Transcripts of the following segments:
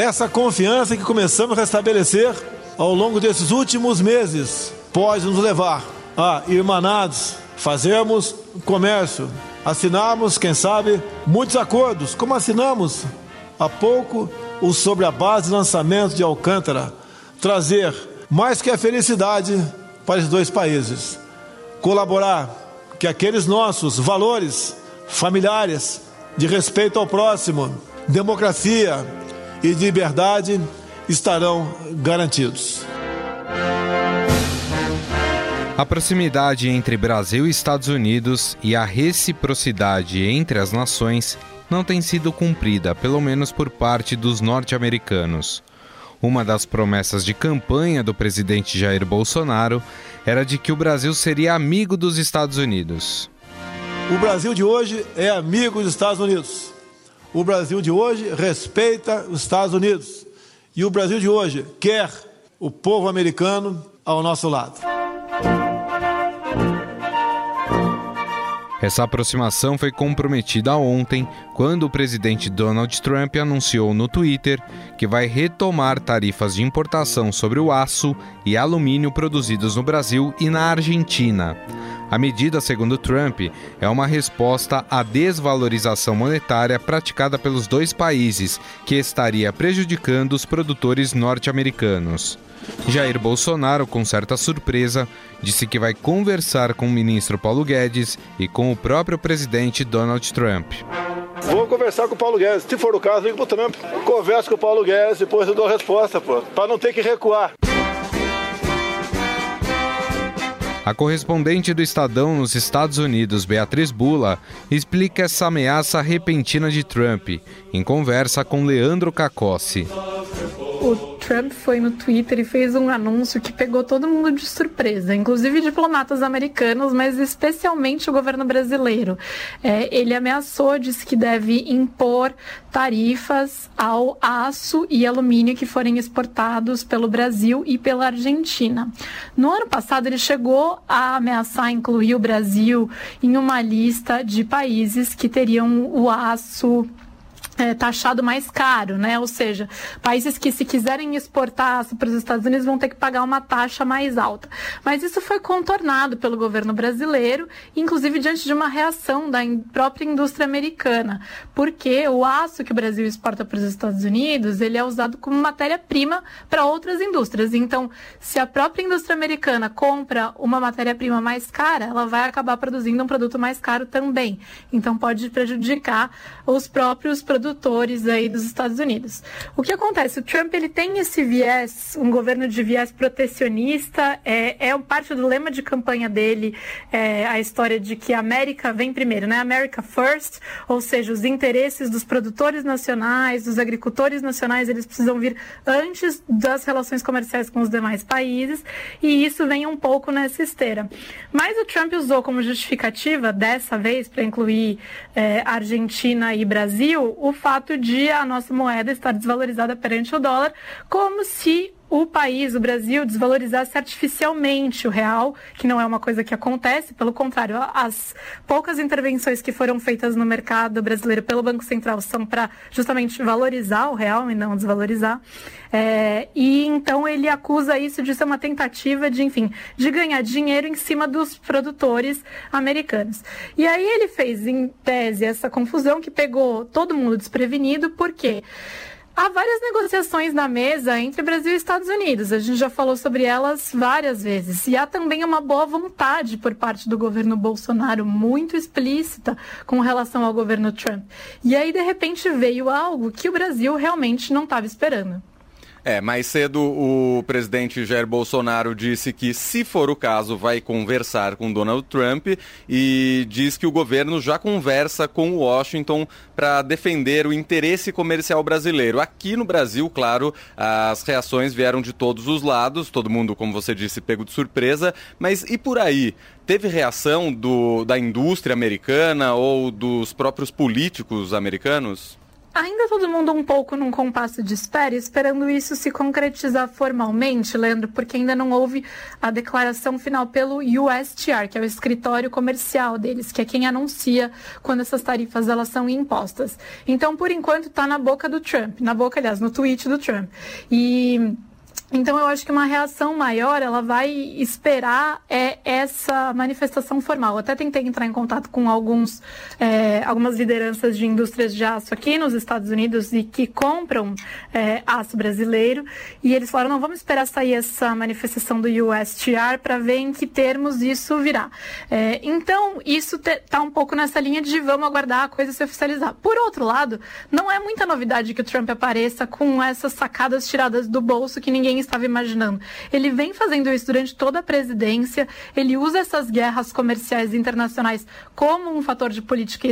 essa confiança que começamos a restabelecer ao longo desses últimos meses pode nos levar a, irmanados, fazermos comércio, assinarmos, quem sabe, muitos acordos, como assinamos há pouco o sobre a base de lançamento de Alcântara, trazer mais que a felicidade para os dois países, colaborar que aqueles nossos valores familiares de respeito ao próximo, democracia e de liberdade estarão garantidos. A proximidade entre Brasil e Estados Unidos e a reciprocidade entre as nações não tem sido cumprida, pelo menos por parte dos norte-americanos. Uma das promessas de campanha do presidente Jair Bolsonaro era de que o Brasil seria amigo dos Estados Unidos. O Brasil de hoje é amigo dos Estados Unidos. O Brasil de hoje respeita os Estados Unidos. E o Brasil de hoje quer o povo americano ao nosso lado. Essa aproximação foi comprometida ontem, quando o presidente Donald Trump anunciou no Twitter que vai retomar tarifas de importação sobre o aço e alumínio produzidos no Brasil e na Argentina. A medida, segundo Trump, é uma resposta à desvalorização monetária praticada pelos dois países, que estaria prejudicando os produtores norte-americanos. Jair Bolsonaro, com certa surpresa, disse que vai conversar com o ministro Paulo Guedes e com o próprio presidente Donald Trump. Vou conversar com o Paulo Guedes. Se for o caso, ligo pro Trump. Converso com o Paulo Guedes, depois eu dou a resposta, pô. Pra não ter que recuar. A correspondente do Estadão nos Estados Unidos, Beatriz Bula, explica essa ameaça repentina de Trump em conversa com Leandro Cacossi Trump foi no Twitter e fez um anúncio que pegou todo mundo de surpresa, inclusive diplomatas americanos, mas especialmente o governo brasileiro. É, ele ameaçou, disse que deve impor tarifas ao aço e alumínio que forem exportados pelo Brasil e pela Argentina. No ano passado, ele chegou a ameaçar incluir o Brasil em uma lista de países que teriam o aço é, taxado mais caro, né? Ou seja, países que se quiserem exportar para os Estados Unidos vão ter que pagar uma taxa mais alta. Mas isso foi contornado pelo governo brasileiro, inclusive diante de uma reação da própria indústria americana, porque o aço que o Brasil exporta para os Estados Unidos ele é usado como matéria-prima para outras indústrias. Então, se a própria indústria americana compra uma matéria-prima mais cara, ela vai acabar produzindo um produto mais caro também. Então, pode prejudicar os próprios produtos produtores aí dos Estados Unidos. O que acontece? O Trump ele tem esse viés, um governo de viés protecionista, é, é parte do lema de campanha dele, é, a história de que a América vem primeiro, né? America first, ou seja, os interesses dos produtores nacionais, dos agricultores nacionais, eles precisam vir antes das relações comerciais com os demais países, e isso vem um pouco nessa esteira. Mas o Trump usou como justificativa, dessa vez, para incluir é, Argentina e Brasil, o fato de a nossa moeda estar desvalorizada perante o dólar, como se o país, o Brasil, desvalorizasse artificialmente o real, que não é uma coisa que acontece, pelo contrário, as poucas intervenções que foram feitas no mercado brasileiro pelo Banco Central são para justamente valorizar o real e não desvalorizar. É, e então ele acusa isso de ser uma tentativa de, enfim, de ganhar dinheiro em cima dos produtores americanos. E aí ele fez, em tese, essa confusão que pegou todo mundo desprevenido, porque Há várias negociações na mesa entre Brasil e Estados Unidos. A gente já falou sobre elas várias vezes. E há também uma boa vontade por parte do governo Bolsonaro, muito explícita com relação ao governo Trump. E aí, de repente, veio algo que o Brasil realmente não estava esperando. É, mais cedo o presidente Jair Bolsonaro disse que, se for o caso, vai conversar com Donald Trump e diz que o governo já conversa com Washington para defender o interesse comercial brasileiro. Aqui no Brasil, claro, as reações vieram de todos os lados, todo mundo, como você disse, pego de surpresa, mas e por aí? Teve reação do, da indústria americana ou dos próprios políticos americanos? Ainda todo mundo um pouco num compasso de espera, esperando isso se concretizar formalmente, Leandro, porque ainda não houve a declaração final pelo USTR, que é o escritório comercial deles, que é quem anuncia quando essas tarifas elas são impostas. Então, por enquanto, está na boca do Trump, na boca, aliás, no tweet do Trump. E então eu acho que uma reação maior, ela vai esperar é, essa manifestação formal. Eu até tentei entrar em contato com alguns, é, algumas lideranças de indústrias de aço aqui nos Estados Unidos e que compram é, aço brasileiro e eles falaram, não, vamos esperar sair essa manifestação do USTR para ver em que termos isso virá. É, então, isso está um pouco nessa linha de vamos aguardar a coisa se oficializar. Por outro lado, não é muita novidade que o Trump apareça com essas sacadas tiradas do bolso que ninguém estava imaginando. Ele vem fazendo isso durante toda a presidência, ele usa essas guerras comerciais internacionais como um fator de política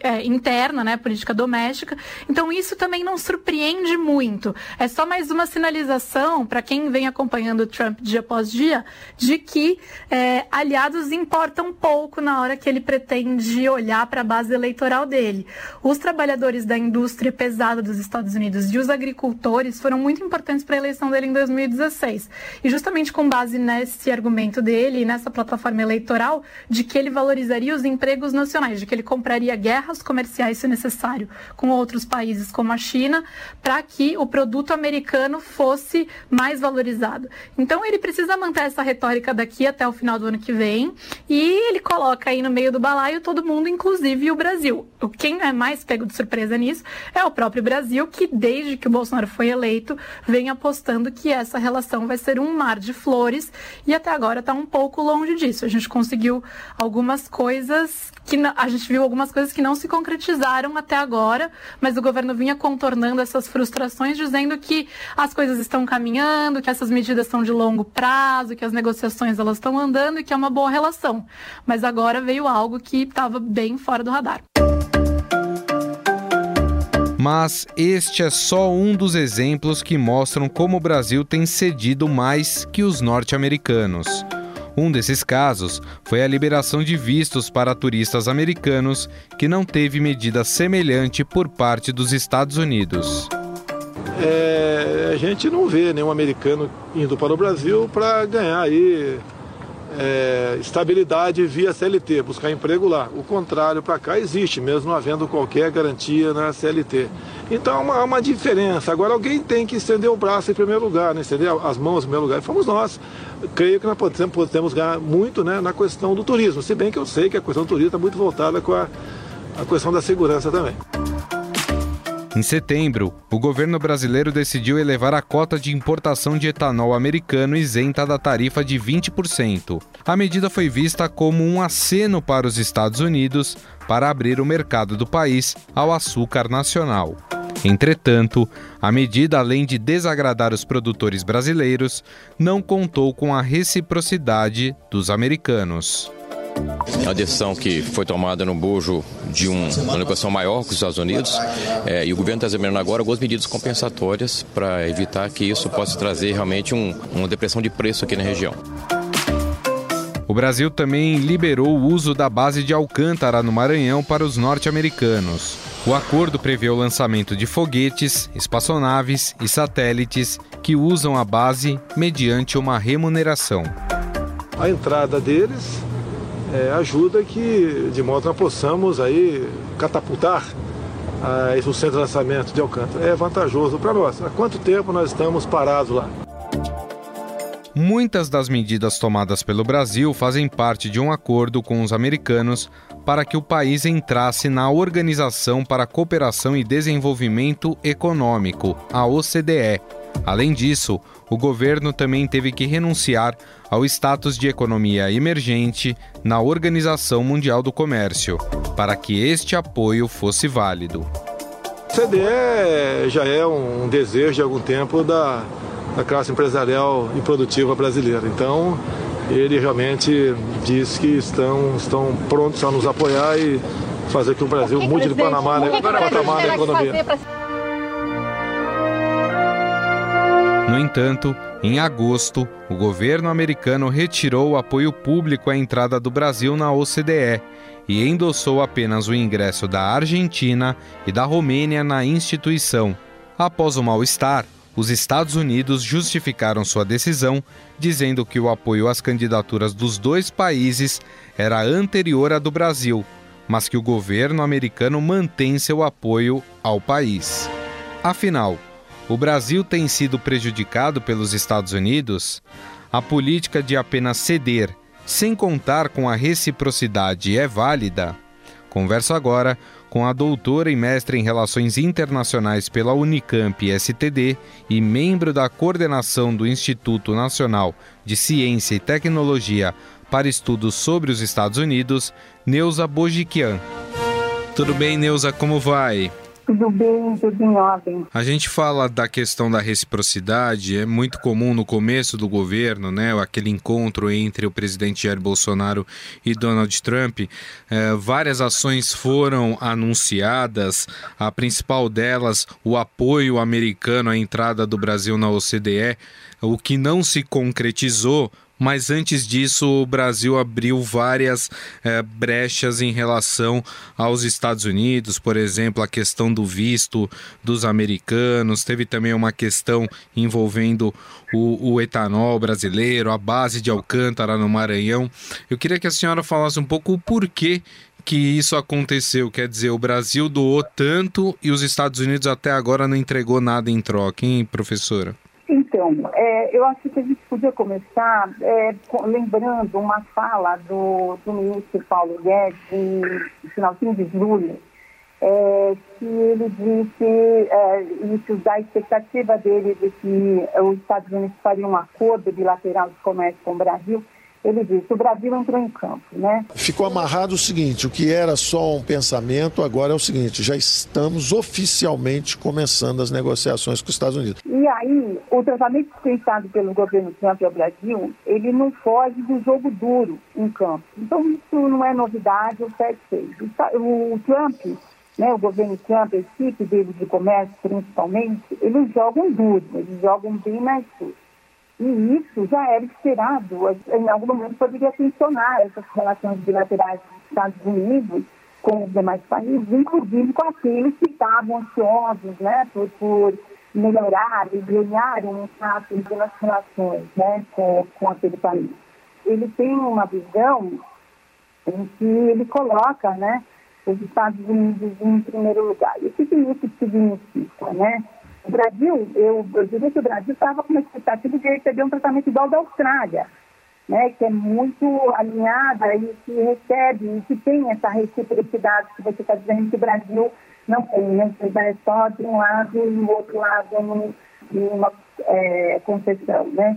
é, interna, né, política doméstica. Então isso também não surpreende muito. É só mais uma sinalização para quem vem acompanhando o Trump dia após dia de que é, aliados importam pouco na hora que ele pretende olhar para a base eleitoral dele. Os trabalhadores da indústria pesada dos Estados Unidos e os agricultores foram muito importantes para a eleição dele em 2016. E justamente com base nesse argumento dele nessa plataforma eleitoral, de que ele valorizaria os empregos nacionais, de que ele compraria guerras comerciais, se necessário, com outros países como a China, para que o produto americano fosse mais valorizado. Então ele precisa manter essa retórica daqui até o final do ano que vem e ele coloca aí no meio do balaio todo mundo, inclusive o Brasil. Quem é mais pego de surpresa nisso é o próprio Brasil, que desde que o Bolsonaro foi eleito, vem apostando que essa relação vai ser um mar de flores e até agora está um pouco longe disso. A gente conseguiu algumas coisas que a gente viu algumas coisas que não se concretizaram até agora, mas o governo vinha contornando essas frustrações, dizendo que as coisas estão caminhando, que essas medidas são de longo prazo, que as negociações elas estão andando e que é uma boa relação. Mas agora veio algo que estava bem fora do radar. Mas este é só um dos exemplos que mostram como o Brasil tem cedido mais que os norte-americanos. Um desses casos foi a liberação de vistos para turistas americanos, que não teve medida semelhante por parte dos Estados Unidos. É, a gente não vê nenhum americano indo para o Brasil para ganhar aí é, estabilidade via CLT, buscar emprego lá. O contrário para cá existe, mesmo não havendo qualquer garantia na CLT. Então há uma, uma, diferença. Agora alguém tem que estender o braço em primeiro lugar, né? estender as mãos em primeiro lugar. E fomos nós. Creio que nós podemos, podemos ganhar muito né, na questão do turismo, se bem que eu sei que a questão do turismo está muito voltada com a, a questão da segurança também. Em setembro, o governo brasileiro decidiu elevar a cota de importação de etanol americano isenta da tarifa de 20%. A medida foi vista como um aceno para os Estados Unidos para abrir o mercado do país ao açúcar nacional. Entretanto, a medida, além de desagradar os produtores brasileiros, não contou com a reciprocidade dos americanos. É uma decisão que foi tomada no bojo de um, uma negociação maior com os Estados Unidos é, e o governo está examinando agora algumas medidas compensatórias para evitar que isso possa trazer realmente um, uma depressão de preço aqui na região. O Brasil também liberou o uso da base de Alcântara no Maranhão para os norte-americanos. O acordo prevê o lançamento de foguetes, espaçonaves e satélites que usam a base mediante uma remuneração. A entrada deles é, ajuda que, de modo que nós possamos aí catapultar ah, o centro de lançamento de Alcântara. É vantajoso para nós. Há quanto tempo nós estamos parados lá? Muitas das medidas tomadas pelo Brasil fazem parte de um acordo com os americanos para que o país entrasse na Organização para a Cooperação e Desenvolvimento Econômico, a OCDE. Além disso, o governo também teve que renunciar ao status de economia emergente na Organização Mundial do Comércio, para que este apoio fosse válido. O CDE já é um desejo de algum tempo da, da classe empresarial e produtiva brasileira. Então, ele realmente diz que estão, estão prontos a nos apoiar e fazer que o Brasil mude de Panamá, né, patamar da economia. No entanto, Em agosto, o governo americano retirou o apoio público à entrada do Brasil na OCDE e endossou apenas o ingresso da Argentina e da Romênia na instituição. Após o mal-estar, os Estados Unidos justificaram sua decisão, dizendo que o apoio às candidaturas dos dois países era anterior à do Brasil, mas que o governo americano mantém seu apoio ao país. Afinal, o Brasil tem sido prejudicado pelos Estados Unidos? A política de apenas ceder, sem contar com a reciprocidade, é válida? Converso agora com a doutora e mestre em Relações Internacionais pela Unicamp STD e membro da coordenação do Instituto Nacional de Ciência e Tecnologia para Estudos sobre os Estados Unidos, Neuza Bojiquian. Tudo bem, Neuza, como vai? Tudo bem, tudo em ordem. A gente fala da questão da reciprocidade, é muito comum no começo do governo, né? Aquele encontro entre o presidente Jair Bolsonaro e Donald Trump. É, várias ações foram anunciadas, a principal delas, o apoio americano à entrada do Brasil na OCDE, o que não se concretizou mas antes disso o Brasil abriu várias é, brechas em relação aos Estados Unidos, por exemplo, a questão do visto dos americanos, teve também uma questão envolvendo o, o etanol brasileiro, a base de Alcântara no Maranhão. Eu queria que a senhora falasse um pouco o porquê que isso aconteceu? Quer dizer, o Brasil doou tanto e os Estados Unidos até agora não entregou nada em troca, hein, professora? Então, é, eu acho que a gente podia começar é, lembrando uma fala do, do ministro Paulo Guedes no finalzinho de julho, é, que ele disse é, isso da expectativa dele de que os Estados Unidos fariam um acordo bilateral de comércio com o Brasil ele disse, o Brasil entrou em campo, né? Ficou amarrado o seguinte, o que era só um pensamento, agora é o seguinte, já estamos oficialmente começando as negociações com os Estados Unidos. E aí, o tratamento dispensado pelo governo Trump ao Brasil, ele não foge do jogo duro em campo. Então, isso não é novidade, o FED fez. O Trump né, o governo Trump, a equipe dele de comércio principalmente, eles jogam duro, eles jogam bem mais duro. E isso já era esperado. Em algum momento poderia tensionar essas relações bilaterais dos Estados Unidos com os demais países, inclusive com aqueles que estavam ansiosos né, por, por melhorar e ganhar um impacto nas relações né, com, com aquele país. Ele tem uma visão em que ele coloca né, os Estados Unidos em primeiro lugar. E o que isso significa? Né? O Brasil, eu, eu diria que o Brasil estava com uma expectativa de receber um tratamento igual da Austrália, né, que é muito alinhada e que recebe, e que tem essa reciprocidade que você está dizendo que o Brasil não tem, né? É só de um lado e do outro lado numa é, concessão, né?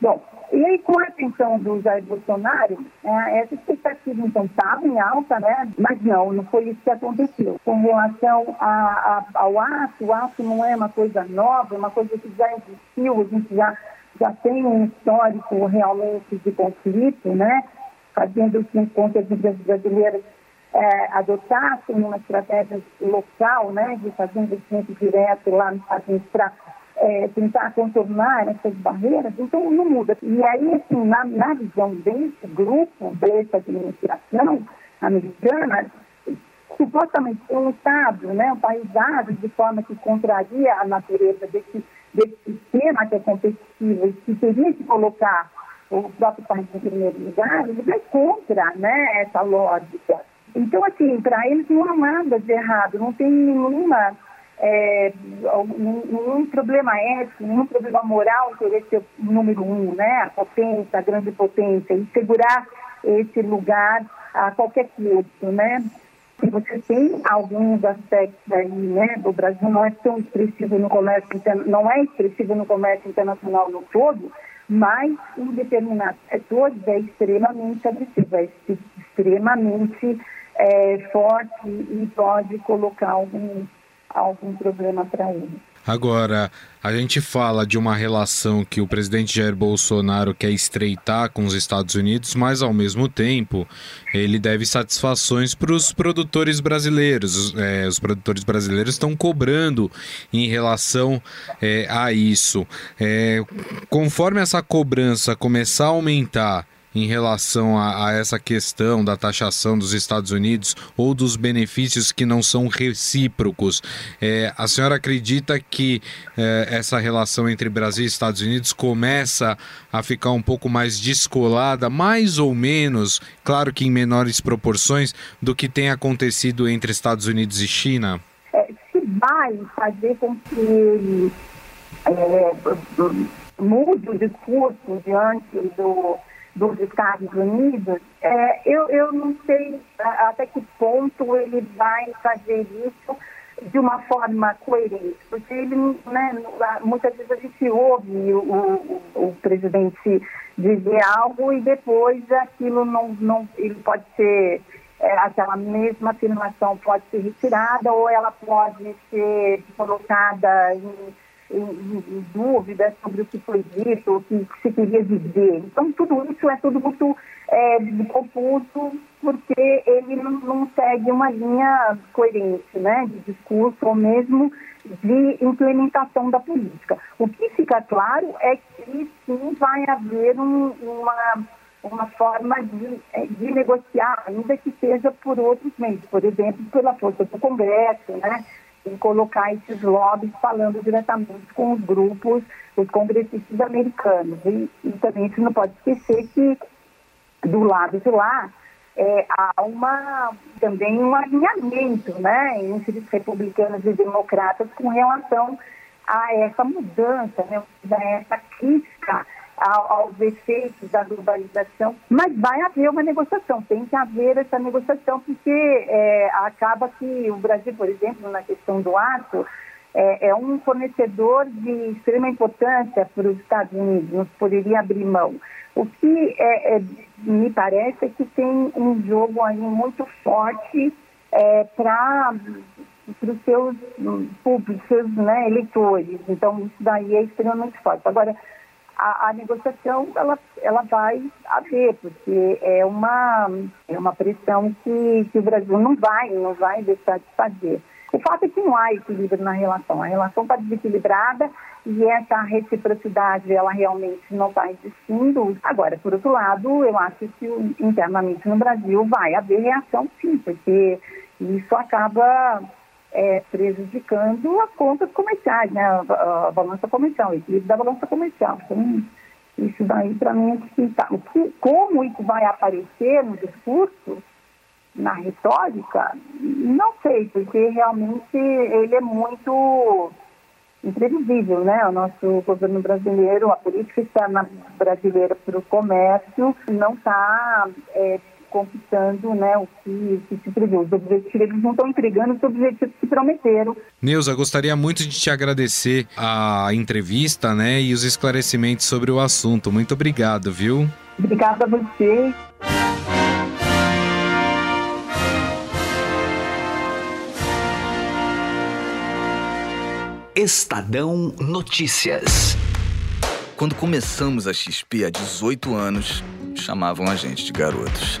Bom, e com a atenção do Jair Bolsonaro, é, essa expectativa, então, estava em alta, né? Mas não, não foi isso que aconteceu. Com relação a, a, ao ato, o ato não é uma coisa nova, é uma coisa que já existiu, a gente já, já tem um histórico realmente de conflito, né? Fazendo que as empresas brasileiras é, adotassem uma estratégia local, né? De fazer investimento direto lá nos Estados Unidos é, tentar contornar essas barreiras, então não muda. E aí, assim, na, na visão desse grupo, dessa administração americana, supostamente um Estado, né, um país de forma que contraria a natureza desse, desse sistema que é competitivo e que teria que colocar o próprio país em primeiro lugar, ele vai contra né, essa lógica. Então, assim, para eles não há nada de errado, não tem nenhuma é, nenhum problema ético, nenhum problema moral querer ser o número um, né? A potência, a grande potência, e segurar esse lugar a qualquer custo, né? E você tem alguns aspectos aí, né? O Brasil não é tão expressivo no comércio, não é expressivo no comércio internacional no todo, mas em determinados setores é extremamente agressivo, é extremamente é, forte e pode colocar alguns algum problema para ele. Agora, a gente fala de uma relação que o presidente Jair Bolsonaro quer estreitar com os Estados Unidos, mas ao mesmo tempo ele deve satisfações para os produtores brasileiros. É, os produtores brasileiros estão cobrando em relação é, a isso. É, conforme essa cobrança começar a aumentar em relação a, a, essa questão da taxação dos Estados Unidos ou dos benefícios que não são recíprocos. É, a senhora acredita que é, essa relação entre Brasil e Estados Unidos começa a ficar um pouco mais descolada, mais ou menos, claro que em menores proporções, do que tem acontecido entre Estados Unidos e China? É, se vai fazer com que ele é, mude o discurso diante do dos Estados Unidos, é, eu, eu não sei até que ponto ele vai fazer isso de uma forma coerente, porque ele, né, muitas vezes a gente ouve o, o, o presidente dizer algo e depois aquilo não, não ele pode ser é, aquela mesma afirmação pode ser retirada ou ela pode ser colocada em dúvidas sobre o que foi dito, o que se queria dizer. Então, tudo isso é tudo muito é, confuso, porque ele não, não, segue uma linha coerente né, de discurso ou mesmo de implementação da política. O que fica claro é que sim vai haver um, uma, uma forma de, é, de negociar, ainda que seja por outros meios, por exemplo, pela força do Congresso, né? Em colocar esses lobbies falando diretamente com os grupos, os congressistas americanos. E, e também a gente não pode esquecer que do lado de lá é, há uma, também um alinhamento né, entre os republicanos e democratas com relação a essa mudança, né, a essa crítica aos efeitos da globalização, mas vai haver uma negociação, tem que haver essa negociação, porque é, acaba que o Brasil, por exemplo, na questão do aço, é, é um fornecedor de extrema importância para os Estados Unidos, não poderia abrir mão. O que é, é, me parece é que tem um jogo aí muito forte é, para os seus públicos, seus né, eleitores. Então, isso daí é extremamente forte. Agora, a, a, negociação ela, ela vai haver, porque é uma, é uma pressão que, que o Brasil não vai, não vai deixar de fazer. O fato é que não há equilíbrio na relação. A relação está desequilibrada e essa reciprocidade ela realmente não está existindo. Agora, por outro lado, eu acho que internamente no Brasil vai haver reação sim, porque isso acaba é, prejudicando as contas comerciais, né? A, a, balança comercial, o equilíbrio da balança comercial. Então, isso daí para mim é tá. o que, como isso vai aparecer no discurso, na retórica, não sei, porque realmente ele é muito imprevisível, né? O nosso governo brasileiro, a política externa brasileira para o comércio não está é, conquistando né, o que, o que se previu. Os objetivos, eles não estão entregando os objetivos que prometeram. Neuza, gostaria muito de te agradecer a entrevista né, e os esclarecimentos sobre o assunto. Muito obrigado, viu? Obrigada a você. Estadão Notícias. Quando começamos a XP há 18 anos, chamavam a gente de garotos.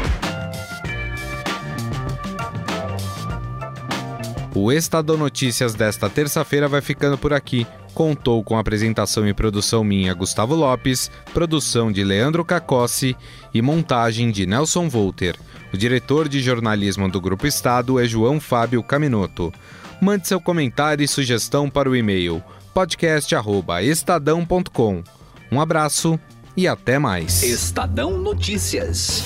O Estadão Notícias desta terça-feira vai ficando por aqui. Contou com apresentação e produção minha, Gustavo Lopes, produção de Leandro Cacossi e montagem de Nelson Volter. O diretor de jornalismo do Grupo Estado é João Fábio Caminoto. Mande seu comentário e sugestão para o e-mail podcast@estadão.com. Um abraço e até mais. Estadão Notícias.